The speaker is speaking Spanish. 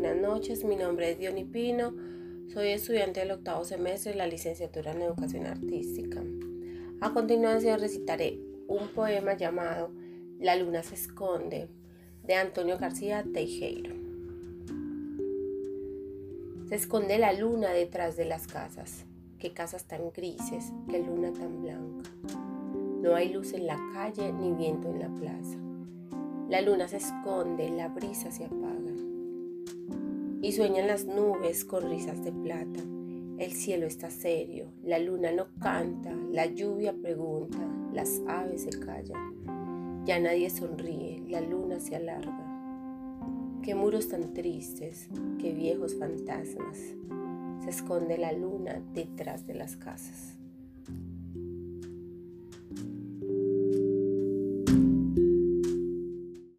noches, mi nombre es Diony Pino, soy estudiante del octavo semestre de la licenciatura en Educación Artística. A continuación recitaré un poema llamado La luna se esconde de Antonio García Teijeiro. Se esconde la luna detrás de las casas, qué casas tan grises, qué luna tan blanca. No hay luz en la calle ni viento en la plaza. La luna se esconde, la brisa se apaga. Y sueñan las nubes con risas de plata. El cielo está serio, la luna no canta, la lluvia pregunta, las aves se callan. Ya nadie sonríe, la luna se alarga. Qué muros tan tristes, qué viejos fantasmas. Se esconde la luna detrás de las casas.